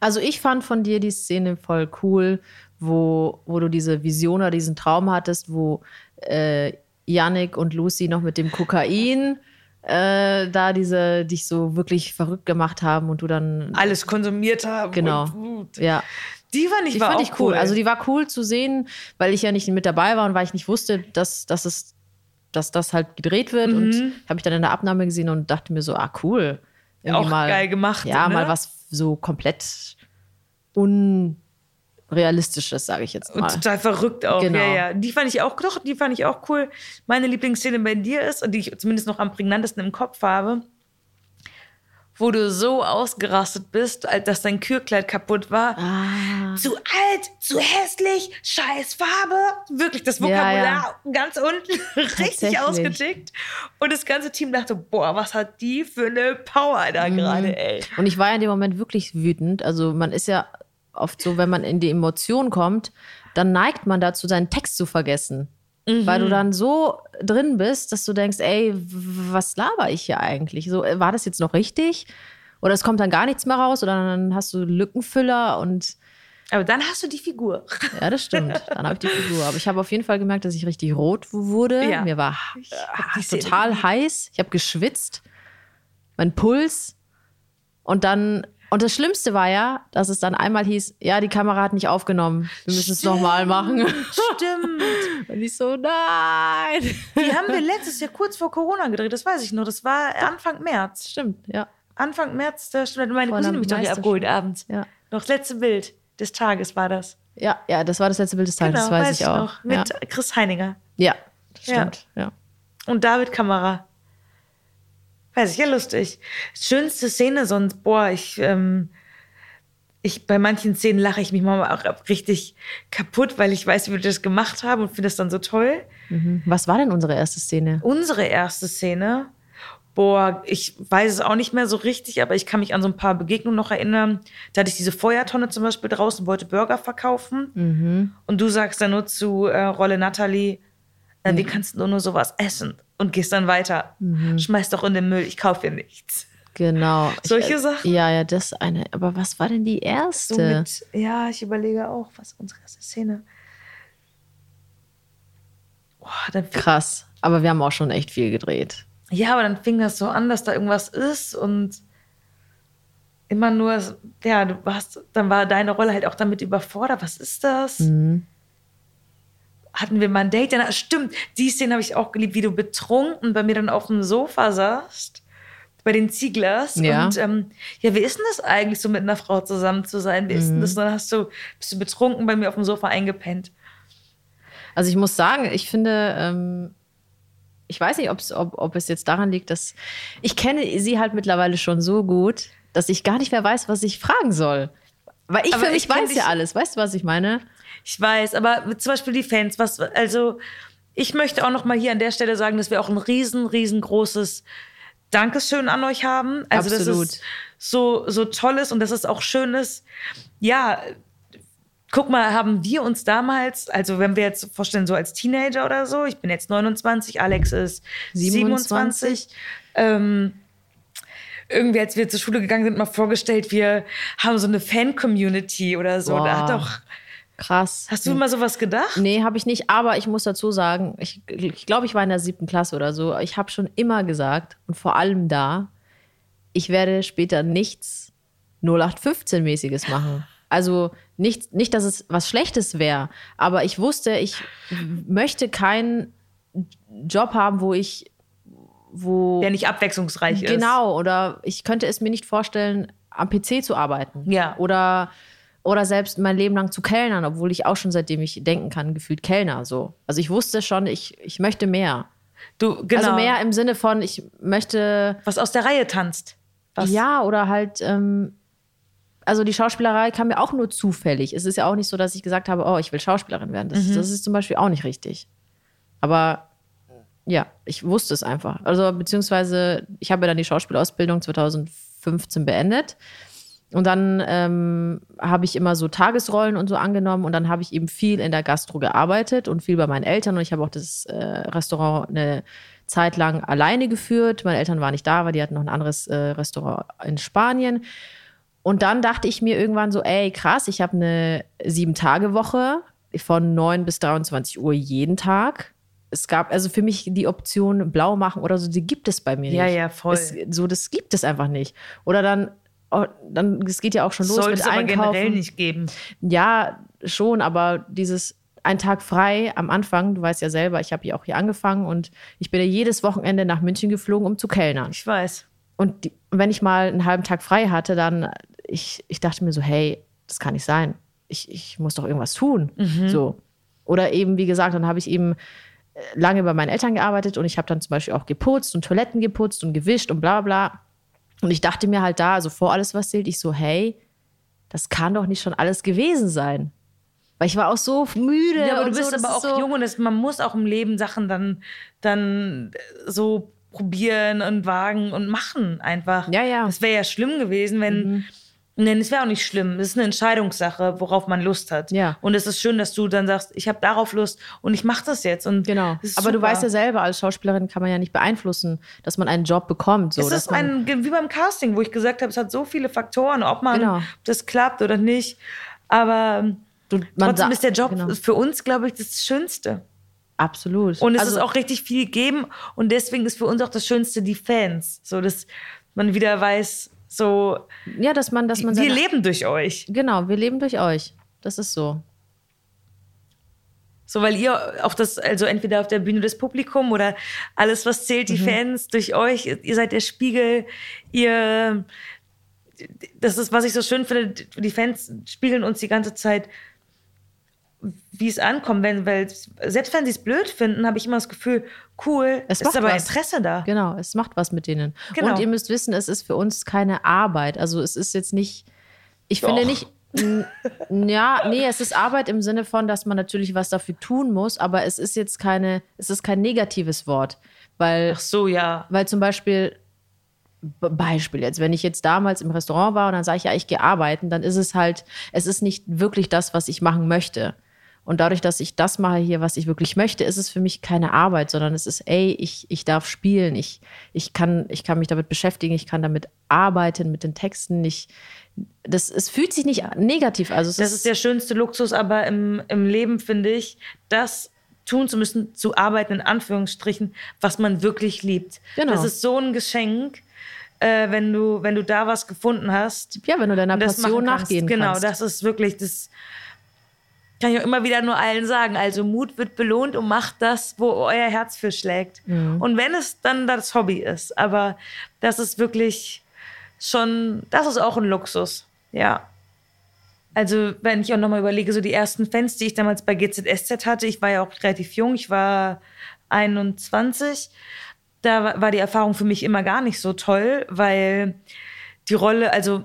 Also ich fand von dir die Szene voll cool, wo, wo du diese Vision oder diesen Traum hattest, wo äh, Yannick und Lucy noch mit dem Kokain äh, da diese dich so wirklich verrückt gemacht haben und du dann Alles konsumiert haben. Genau. Und ja Die fand ich die war fand ich cool. Also die war cool zu sehen, weil ich ja nicht mit dabei war und weil ich nicht wusste, dass, dass es dass das halt gedreht wird und Mhm. habe ich dann in der Abnahme gesehen und dachte mir so, ah cool. Irgendwie Auch geil gemacht, Ja, ne? mal was so komplett unrealistisches, sage ich jetzt Und mal. total verrückt auch. Genau. Ja, ja. Die fand ich auch, doch, die fand ich auch cool. Meine Lieblingsszene bei dir ist, und die ich zumindest noch am prägnantesten im Kopf habe, wo du so ausgerastet bist, als dass dein Kürkleid kaputt war. Ah. Zu alt, zu hässlich, scheiß Farbe. Wirklich, das Ja, Vokabular ganz unten richtig ausgetickt. Und das ganze Team dachte, boah, was hat die für eine Power Mhm. da gerade, ey. Und ich war ja in dem Moment wirklich wütend. Also man ist ja oft so, wenn man in die Emotion kommt, dann neigt man dazu, seinen Text zu vergessen. Weil Mhm. du dann so drin bist, dass du denkst, ey, was laber ich hier eigentlich? So, äh, war das jetzt noch richtig? Oder es kommt dann gar nichts mehr raus oder dann hast du Lückenfüller und Aber dann hast du die Figur. ja, das stimmt. Dann habe ich die Figur. Aber ich habe auf jeden Fall gemerkt, dass ich richtig rot wurde. Ja. Mir war Szene total heiß. Ich habe geschwitzt. Mein Puls. Und dann, und das Schlimmste war ja, dass es dann einmal hieß, ja, die Kamera hat nicht aufgenommen. Wir müssen es nochmal machen. Stimmt. Und ich so, nein. Die haben wir letztes Jahr kurz vor Corona gedreht, das weiß ich noch. Das war Anfang März. Stimmt, ja. Anfang März, da stimmt, meine Cousine mich doch hier abgeholt abends. Ja. Noch das letzte Bild des Tages war das. Ja, ja, das war das letzte Bild des Tages, Genau, das weiß, ich auch. noch. Mit ja. Chris Heininger ja, das Ja. stimmt. Ja. und David Kamera. Weiß ich, ja lustig. Schönste Szene sonst, boah, ich, ähm, ich, bei manchen Szenen lache ich mich mal auch richtig kaputt, weil ich weiß, wie wir das gemacht haben und finde das dann so toll. Mhm. Was war denn unsere erste Szene? Unsere erste Szene, boah, ich weiß es auch nicht mehr so richtig, aber ich kann mich an so ein paar Begegnungen noch erinnern. Da hatte ich diese Feuertonne zum Beispiel draußen, wollte Burger verkaufen. Mhm. Und du sagst dann nur zu äh, Rolle Natalie, äh, wie kannst du nur sowas essen? Und gehst dann weiter. Schmeiß doch in den Müll, ich kaufe dir nichts. Genau. Solche ich, äh, Sachen? Ja, ja, das eine. Aber was war denn die So erste? mit, ja, ich überlege auch, was unsere erste Szene. Fing, Krass. Aber wir haben auch schon echt viel gedreht. ja, aber dann fing das so an, dass da irgendwas ist und immer nur, ja, du warst, dann war deine Rolle halt auch damit überfordert. Was ist das? Mhm. Hatten wir mal ein Date? Ja, stimmt, die Szene habe ich auch geliebt, wie du betrunken bei mir dann auf dem Sofa saßt, bei den Zieglers. Ja. Und ähm, ja, wie ist denn das eigentlich, so mit einer Frau zusammen zu sein? Wie ist Mhm. denn das? Und dann hast du, bist du betrunken bei mir auf dem Sofa eingepennt. Also ich muss sagen, ich finde, ähm, ich weiß nicht, ob, ob es jetzt daran liegt, dass ich kenne sie halt mittlerweile schon so gut, dass ich gar nicht mehr weiß, was ich fragen soll. Weil ich Aber für mich ich weiß ja alles. Weißt du, was ich meine? Ich weiß, aber zum Beispiel die Fans, was, also ich möchte auch noch mal hier an der Stelle sagen, dass wir auch ein riesen, riesengroßes Dankeschön an euch haben. Also Absolut. dass es so, so toll ist und dass es auch schön ist. Ja, guck mal, haben wir uns damals, also wenn wir jetzt vorstellen, so als Teenager oder so, ich bin jetzt 29, Alex ist 27, 27. ähm, irgendwie, als wir zur Schule gegangen sind, mal vorgestellt, wir haben so eine Fan-Community oder so. Da Boah. hat doch, Krass. hast du immer sowas gedacht? Nee, habe ich nicht. Aber ich muss dazu sagen, ich, ich glaube, ich war in der siebten Klasse oder so. Ich habe schon immer gesagt und vor allem da, ich werde später nichts 0815-mäßiges machen. Also nicht, nicht, dass es was Schlechtes wäre, aber ich wusste, ich möchte keinen Job haben, wo ich, wo Der nicht abwechslungsreich ist. Genau, oder ich könnte es mir nicht vorstellen, am PC zu arbeiten. Ja. Oder, oder selbst mein Leben lang zu kellnern, obwohl ich auch schon seitdem ich denken kann, gefühlt Kellner so. Also ich wusste schon, ich, ich möchte mehr. Du, genau. Also mehr im Sinne von, ich möchte, was aus der Reihe tanzt. Was? ja, oder halt, ähm, also die Schauspielerei kam mir auch nur zufällig. Es ist ja auch nicht so, dass ich gesagt habe, oh, ich will Schauspielerin werden. Das, das ist zum Beispiel auch nicht richtig. Aber ja, ich wusste es einfach. Also beziehungsweise, ich habe dann die Schauspielausbildung 2015 beendet. Und dann ähm, habe ich immer so Tagesrollen und so angenommen und dann habe ich eben viel in der Gastro gearbeitet und viel bei meinen Eltern und ich habe auch das äh, Restaurant eine Zeit lang alleine geführt. Meine Eltern waren nicht da, weil die hatten noch ein anderes äh, Restaurant in Spanien. Und dann dachte ich mir irgendwann so, ey, krass, ich habe eine Sieben-Tage-Woche von 9 bis 23 Uhr jeden Tag. es gab also für mich die Option blau machen oder so, die gibt es bei mir Ja, nicht. ja, voll. Es, so, das gibt es einfach nicht. Oder dann, oh, dann, es geht ja auch schon los Sollte mit es aber Einkaufen. generell nicht geben. Ja, schon, aber dieses ein Tag frei am Anfang, du weißt ja selber, ich habe ja auch hier angefangen und ich bin ja jedes Wochenende nach München geflogen, um zu kellnern. Ich weiß. Und die, wenn ich mal einen halben Tag frei hatte, dann, ich, ich dachte mir so, hey, das kann nicht sein. Ich, ich muss doch irgendwas tun. So. Oder eben, wie gesagt, dann habe ich eben äh, lange bei meinen Eltern gearbeitet und ich habe dann zum Beispiel auch geputzt und Toiletten geputzt und gewischt und bla bla. Und ich dachte mir halt da, also vor alles, was zählt, ich so, hey, das kann doch nicht schon alles gewesen sein. Weil ich war auch so müde. Ja, aber und du bist so, das aber auch so, jung und es, man muss auch im Leben Sachen dann, dann so probieren und wagen und machen einfach. Ja, ja. Das wäre ja schlimm gewesen, wenn. Nein, es wäre auch nicht schlimm. Es ist eine Entscheidungssache, worauf man Lust hat. Ja. Und es ist schön, dass du dann sagst, ich habe darauf Lust und ich mache das jetzt. Und Genau. Aber du super. weißt ja selber, als Schauspielerin kann man ja nicht beeinflussen, dass man einen Job bekommt. So, es ist ein, wie beim Casting, wo ich gesagt habe, es hat so viele Faktoren, ob man Genau. ob das klappt oder nicht. Aber du, trotzdem ist der Job Genau. für uns, glaube ich, das Schönste. Absolut. Und es also, ist auch richtig viel geben und deswegen ist für uns auch das Schönste die Fans. So, dass man wieder weiß, so, Ja, dass man, dass man wir leben durch euch. Genau, wir leben durch euch. Das ist so. So, weil ihr auch das, also entweder auf der Bühne das Publikum oder alles, was zählt, die Fans durch euch, ihr seid der Spiegel, ihr, das ist, was ich so schön finde, die Fans spiegeln uns die ganze Zeit, wie es ankommt, wenn, weil, selbst wenn sie es blöd finden, habe ich immer das Gefühl, cool, Es ist macht aber was. Interesse da. Genau, es macht was mit denen. Genau. Und ihr müsst wissen, es ist für uns keine Arbeit. Also es ist jetzt nicht, ich finde Doch. nicht, n- ja, nee, es ist Arbeit im Sinne von, dass man natürlich was dafür tun muss, aber es ist jetzt keine, es ist kein negatives Wort. Weil Ach so, ja. Weil zum Beispiel, Beispiel jetzt, wenn ich jetzt damals im Restaurant war und dann sage ich, ja, ich gehe arbeiten, dann ist es halt, es ist nicht wirklich das, was ich machen möchte. Und dadurch, dass ich das mache hier, was ich wirklich möchte, ist es für mich keine Arbeit, sondern es ist, ey, ich, ich darf spielen, ich, ich, kann, ich kann mich damit beschäftigen, ich kann damit arbeiten, mit den Texten. Ich, das, es fühlt sich nicht negativ. Also Das ist der schönste Luxus, aber im, im Leben finde ich, das tun zu müssen, zu arbeiten, in Anführungsstrichen, was man wirklich liebt. Genau. Das ist so ein Geschenk, äh, wenn, du, wenn du da was gefunden hast. ja, wenn du deiner Passion kannst. nachgehen genau, kannst. das ist wirklich, das kann ich auch immer wieder nur allen sagen. Also Mut wird belohnt und macht das, wo euer Herz für schlägt. Mhm. Und wenn es dann das Hobby ist, aber das ist wirklich schon, das ist auch ein Luxus. Ja. Also, wenn ich auch nochmal überlege, so die ersten Fans, die ich damals bei GZSZ hatte, ich war ja auch relativ jung, ich war 21, da wa- war die Erfahrung für mich immer gar nicht so toll, weil die Rolle, also,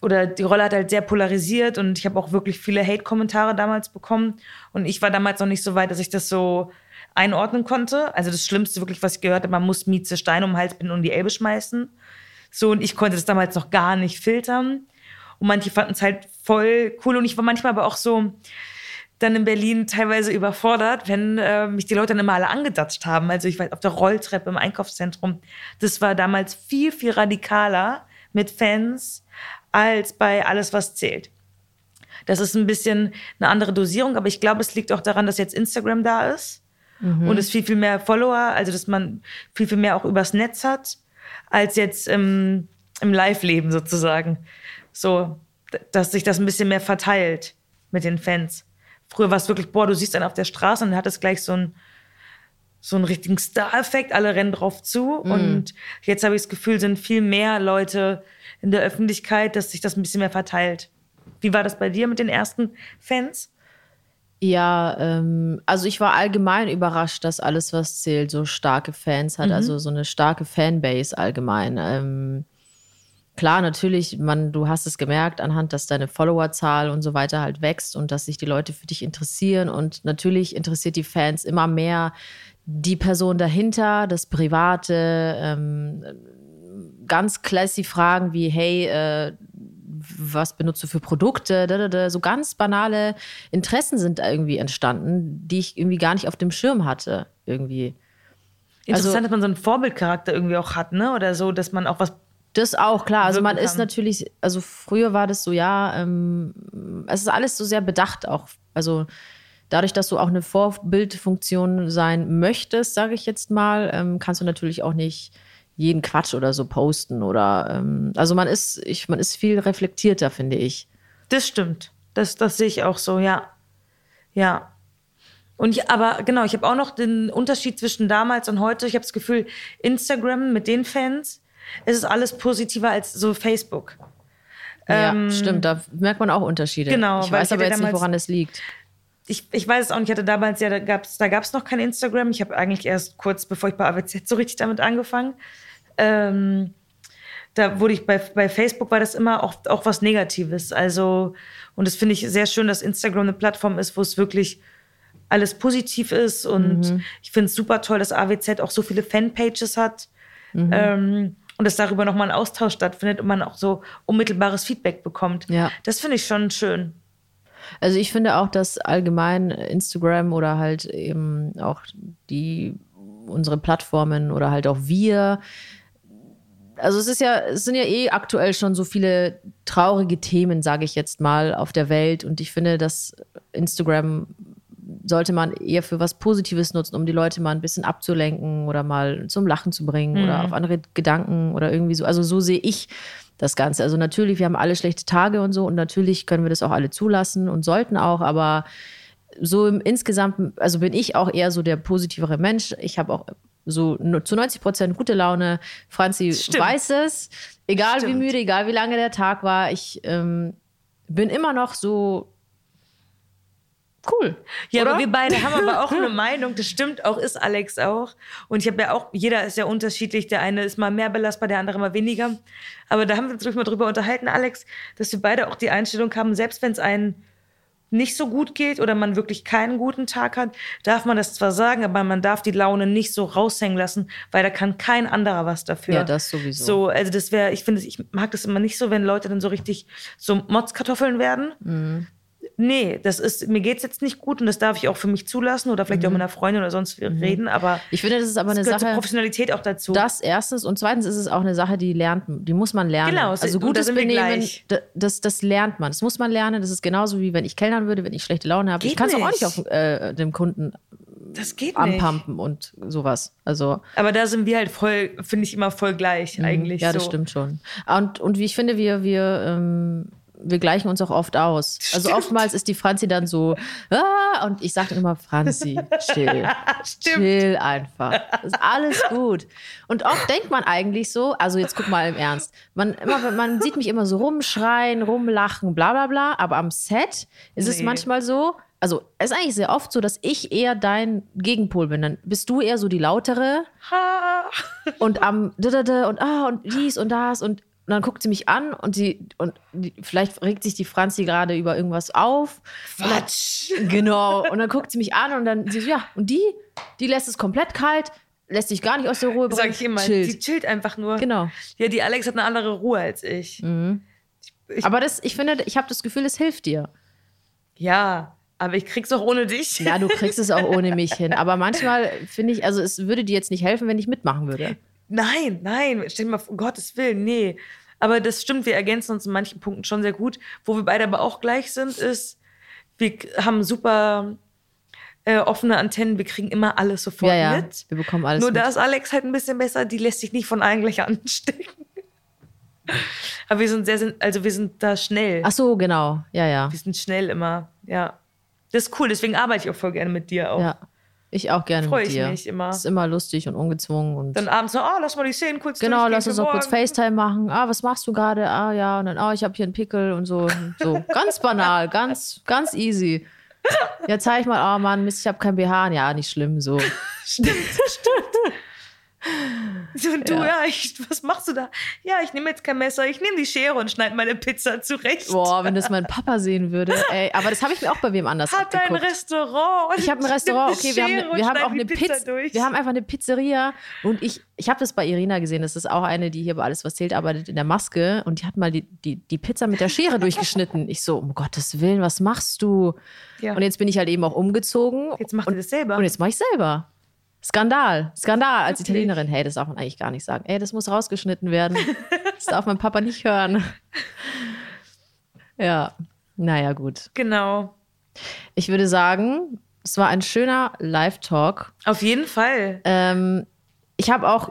oder die Rolle hat halt sehr polarisiert und ich habe auch wirklich viele Hate-Kommentare damals bekommen und ich war damals noch nicht so weit, dass ich das so einordnen konnte. Also das Schlimmste wirklich, was ich gehört habe, man muss Mieze Steine um den Hals binden und die Elbe schmeißen. So, und ich konnte das damals noch gar nicht filtern. Und manche fanden es halt voll cool. Und ich war manchmal aber auch so dann in Berlin teilweise überfordert, wenn äh, mich die Leute dann immer alle angedatscht haben. Also ich war auf der Rolltreppe im Einkaufszentrum. Das war damals viel, viel radikaler mit Fans als bei Alles, was zählt. Das ist ein bisschen eine andere Dosierung, aber ich glaube, es liegt auch daran, dass jetzt Instagram da ist und es viel, viel mehr Follower, also dass man viel, viel mehr auch übers Netz hat, als jetzt im, im Live-Leben sozusagen. So, dass sich das ein bisschen mehr verteilt mit den Fans. Früher war es wirklich, boah, du siehst einen auf der Straße und hat es gleich so ein so einen richtigen Star-Effekt, alle rennen drauf zu. Und jetzt habe ich das Gefühl, sind viel mehr Leute in der Öffentlichkeit, dass sich das ein bisschen mehr verteilt. Wie war das bei dir mit den ersten Fans? Ja, ähm, also ich war allgemein überrascht, dass alles, was zählt, so starke Fans hat, also so eine starke Fanbase allgemein. Ähm, klar, natürlich, man, du hast es gemerkt, anhand, dass deine Followerzahl und so weiter halt wächst und dass sich die Leute für dich interessieren. Und natürlich interessiert die Fans immer mehr die Person dahinter, das Private, ähm, ganz classy Fragen wie, hey, äh, was benutzt du für Produkte? Da, da, da. So ganz banale Interessen sind da irgendwie entstanden, die ich irgendwie gar nicht auf dem Schirm hatte. Irgendwie. Interessant, Also- dass man so einen Vorbildcharakter irgendwie auch hat, ne? Oder so, dass man auch was. Das auch, klar. Also man wirken ist kann. natürlich, also früher war das so, ja, ähm, es ist alles so sehr bedacht auch. Also dadurch, dass du auch eine Vorbildfunktion sein möchtest, sage ich jetzt mal, ähm, kannst du natürlich auch nicht jeden Quatsch oder so posten oder ähm, also man ist, ich, man ist viel reflektierter, finde ich. Das stimmt. Das, das sehe ich auch so, ja. Ja. Und ich, aber genau, ich habe auch noch den Unterschied zwischen damals und heute. Ich habe das Gefühl, Instagram mit den Fans, es ist alles positiver als so Facebook. Ja, Ähm, stimmt, da merkt man auch Unterschiede. genau, ich weiß aber jetzt nicht, damals- woran es liegt. ich, ich weiß es auch nicht, ich hatte damals ja, da gab es da gab's noch kein Instagram. Ich habe eigentlich erst kurz bevor ich bei AWZ so richtig damit angefangen. Ähm, da wurde ich bei, bei Facebook war das immer auch, auch was Negatives. Also, und das finde ich sehr schön, dass Instagram eine Plattform ist, wo es wirklich alles positiv ist. Und ich finde es super toll, dass AWZ auch so viele Fanpages hat. Ähm, und dass darüber nochmal ein Austausch stattfindet und man auch so unmittelbares Feedback bekommt. Ja. Das finde ich schon schön. Also ich finde auch, dass allgemein Instagram oder halt eben auch die unsere Plattformen oder halt auch wir. Also es ist ja, es sind ja eh aktuell schon so viele traurige Themen, sage ich jetzt mal, auf der Welt. Und ich finde, dass Instagram sollte man eher für was Positives nutzen, um die Leute mal ein bisschen abzulenken oder mal zum Lachen zu bringen oder auf andere Gedanken oder irgendwie so. Also so sehe ich das Ganze. Also natürlich, wir haben alle schlechte Tage und so und natürlich können wir das auch alle zulassen und sollten auch, aber so im insgesamt, also bin ich auch eher so der positivere Mensch. Ich habe auch so zu 90 Prozent gute Laune. Franzi Stimmt. weiß es. Egal wie Stimmt. müde, egal wie lange der Tag war, ich ähm, bin immer noch so cool. Ja, oder? aber wir beide haben aber auch eine Meinung. Das stimmt auch, ist Alex auch. Und ich habe ja auch, jeder ist ja unterschiedlich. Der eine ist mal mehr belastbar, der andere mal weniger. Aber da haben wir uns wirklich mal drüber unterhalten, Alex, dass wir beide auch die Einstellung haben, selbst wenn es einen nicht so gut geht oder man wirklich keinen guten Tag hat, darf man das zwar sagen, aber man darf die Laune nicht so raushängen lassen, weil da kann kein anderer was dafür. Ja, das sowieso. So, also das wäre, ich finde, ich mag das immer nicht so, wenn Leute dann so richtig so Motzkartoffeln werden. Mhm. Nee, das ist, mir geht's jetzt nicht gut und das darf ich auch für mich zulassen oder Mhm. vielleicht auch mit einer Freundin oder sonst reden, aber Ich finde, das ist aber es eine Sache. Professionalität auch dazu. Das erstens und zweitens ist es auch eine Sache, die lernt, die muss man lernen. Genau, also gutes Benehmen, das, das lernt man. Das muss man lernen. Das ist genauso wie wenn ich kellnern würde, wenn ich schlechte Laune habe. Geht Ich kann es auch nicht auf äh, dem Kunden das geht nicht. anpumpen und sowas. Also Aber da sind wir halt voll, finde ich immer voll gleich eigentlich. Mhm. ja, das so. stimmt schon. Und, und wie ich finde, wir, wir, ähm, wir gleichen uns auch oft aus. Also Stimmt. oftmals ist die Franzi dann so, ah, und ich sage dann immer, Franzi, chill. Stimmt. Chill einfach. Ist alles gut. Und oft denkt man eigentlich so, also jetzt guck mal im Ernst, man, immer, man sieht mich immer so rumschreien, rumlachen, bla bla bla, aber am Set ist es Nee. manchmal so, also es ist eigentlich sehr oft so, dass ich eher dein Gegenpol bin. Dann bist du eher so die lautere Ha. und am da, da, da, und ah und dies und das und und dann guckt sie mich an und sie und die, vielleicht regt sich die Franzi gerade über irgendwas auf. Quatsch. Genau. Und dann guckt sie mich an und dann sie so, ja, und die, die lässt es komplett kalt, lässt sich gar nicht aus der Ruhe bringen. Sag ich immer, chillt. die chillt einfach nur. Genau. Ja, die Alex hat eine andere Ruhe als ich. Ich- Aber das, ich finde, ich habe das Gefühl, es hilft dir. Ja, aber ich krieg's auch ohne dich. Ja, du kriegst es auch ohne mich hin. Aber manchmal finde ich, also es würde dir jetzt nicht helfen, wenn ich mitmachen würde. Nein, nein, stell dir mal vor, um Gottes Willen, nee. Aber das stimmt, wir ergänzen uns in manchen Punkten schon sehr gut. Wo wir beide aber auch gleich sind, ist, wir haben super äh, offene Antennen, wir kriegen immer alles sofort Ja, ja. mit. Wir bekommen alles Nur mit. da ist Alex halt ein bisschen besser, die lässt sich nicht von allen gleich anstecken. Aber wir sind sehr, also wir sind da schnell. Ach so, genau. Ja, ja. Wir sind schnell immer, ja. Das ist cool, deswegen arbeite ich auch voll gerne mit dir auch. Ja. Ich auch gerne Freu mit ich dir. mich immer. Ist immer lustig und ungezwungen und Dann abends so, oh, lass mal die Szenen kurz Genau, lass uns noch kurz. FaceTime machen. Ah, was machst du gerade? Ah, ja. Und dann, ah, ich habe hier einen Pickel und so. So. Ganz banal, ganz, ganz easy. Ja, zeig mal, ah, Mann, Mist, ich habe kein BH. Ja, nicht schlimm, so. Stimmt, stimmt. So, und du, Ja. ich, was machst du da? Ja, ich nehme jetzt kein Messer, ich nehme die Schere und schneide meine Pizza zurecht. Boah, wenn das mein Papa sehen würde. Ey, aber das habe ich mir auch bei wem anders Hat ein abgeguckt. Restaurant. und Ich habe ein Restaurant, okay, wir haben, wir haben auch eine Pizza, durch. wir haben einfach eine Pizzeria und ich, ich habe das bei Irina gesehen, das ist auch eine, die hier bei Alles was zählt arbeitet in der Maske und die hat mal die, die, die Pizza mit der Schere durchgeschnitten. Ich so, um Gottes Willen, was machst du? Ja. Und jetzt bin ich halt eben auch umgezogen Jetzt macht ihr das selber. und jetzt mache ich selber. Skandal, Skandal als Wirklich? Italienerin. Hey, das darf man eigentlich gar nicht sagen. Ey, das muss rausgeschnitten werden. Das darf mein Papa nicht hören. Ja, naja, gut. genau. Ich würde sagen, es war ein schöner Live-Talk. Auf jeden Fall. Ähm, ich habe auch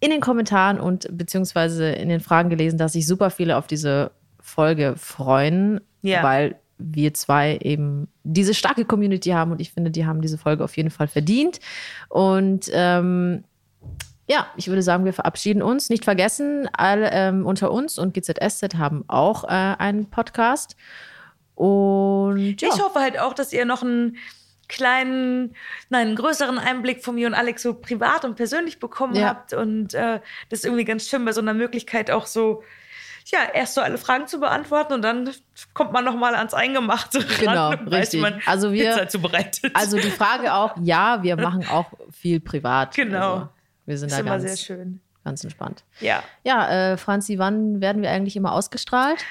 in den Kommentaren und beziehungsweise in den Fragen gelesen, dass sich super viele auf diese Folge freuen, Ja. weil wir zwei eben diese starke Community haben und ich finde, die haben diese Folge auf jeden Fall verdient. Und ähm, ja, ich würde sagen, wir verabschieden uns. Nicht vergessen, alle ähm, unter uns und GZSZ haben auch äh, einen Podcast. Und ja. Ich hoffe halt auch, dass ihr noch einen kleinen, nein, einen größeren Einblick von mir und Alex so privat und persönlich bekommen Ja. habt. Und äh, das ist irgendwie ganz schön bei so einer Möglichkeit auch so, ja, erst so alle Fragen zu beantworten und dann kommt man noch mal ans Eingemachte Genau, ran und weiß, richtig. wie man Also wir- Pizza zubereitet. Also die Frage auch, ja, wir machen auch viel privat. Genau. Also wir sind ist da immer sehr ganz, schön. ganz entspannt. Ja. Ja, äh, Franzi, wann werden wir eigentlich immer ausgestrahlt?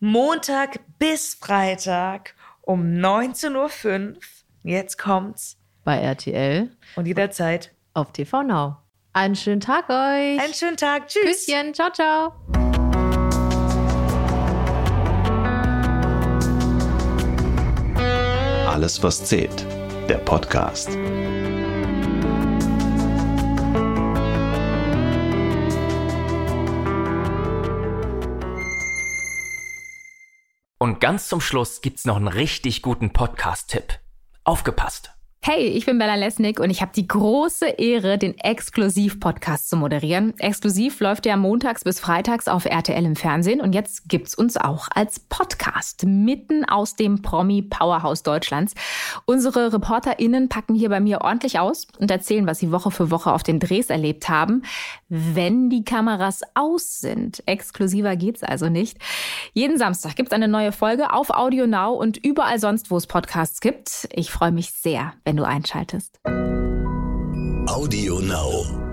Montag bis Freitag um 19.05 Uhr. Jetzt kommt's. Bei RTL Und jederzeit. auf TV Now. Einen schönen Tag euch. Einen schönen Tag. Tschüss. Küsschen. Ciao, ciao. Alles, was zählt. Der Podcast. Und ganz zum Schluss gibt's noch einen richtig guten Podcast-Tipp. Aufgepasst! Hey, ich bin Bella Lesnick und ich habe die große Ehre, den Exklusiv-Podcast zu moderieren. Exklusiv läuft ja montags bis freitags auf RTL im Fernsehen und jetzt gibt's uns auch als Podcast mitten aus dem Promi-Powerhouse Deutschlands. Unsere ReporterInnen packen hier bei mir ordentlich aus und erzählen, was sie Woche für Woche auf den Drehs erlebt haben, wenn die Kameras aus sind. Exklusiver geht's also nicht. Jeden Samstag gibt's eine neue Folge auf Audio Now und überall sonst, wo es Podcasts gibt. Ich freue mich sehr, wenn du einschaltest. Audio Now.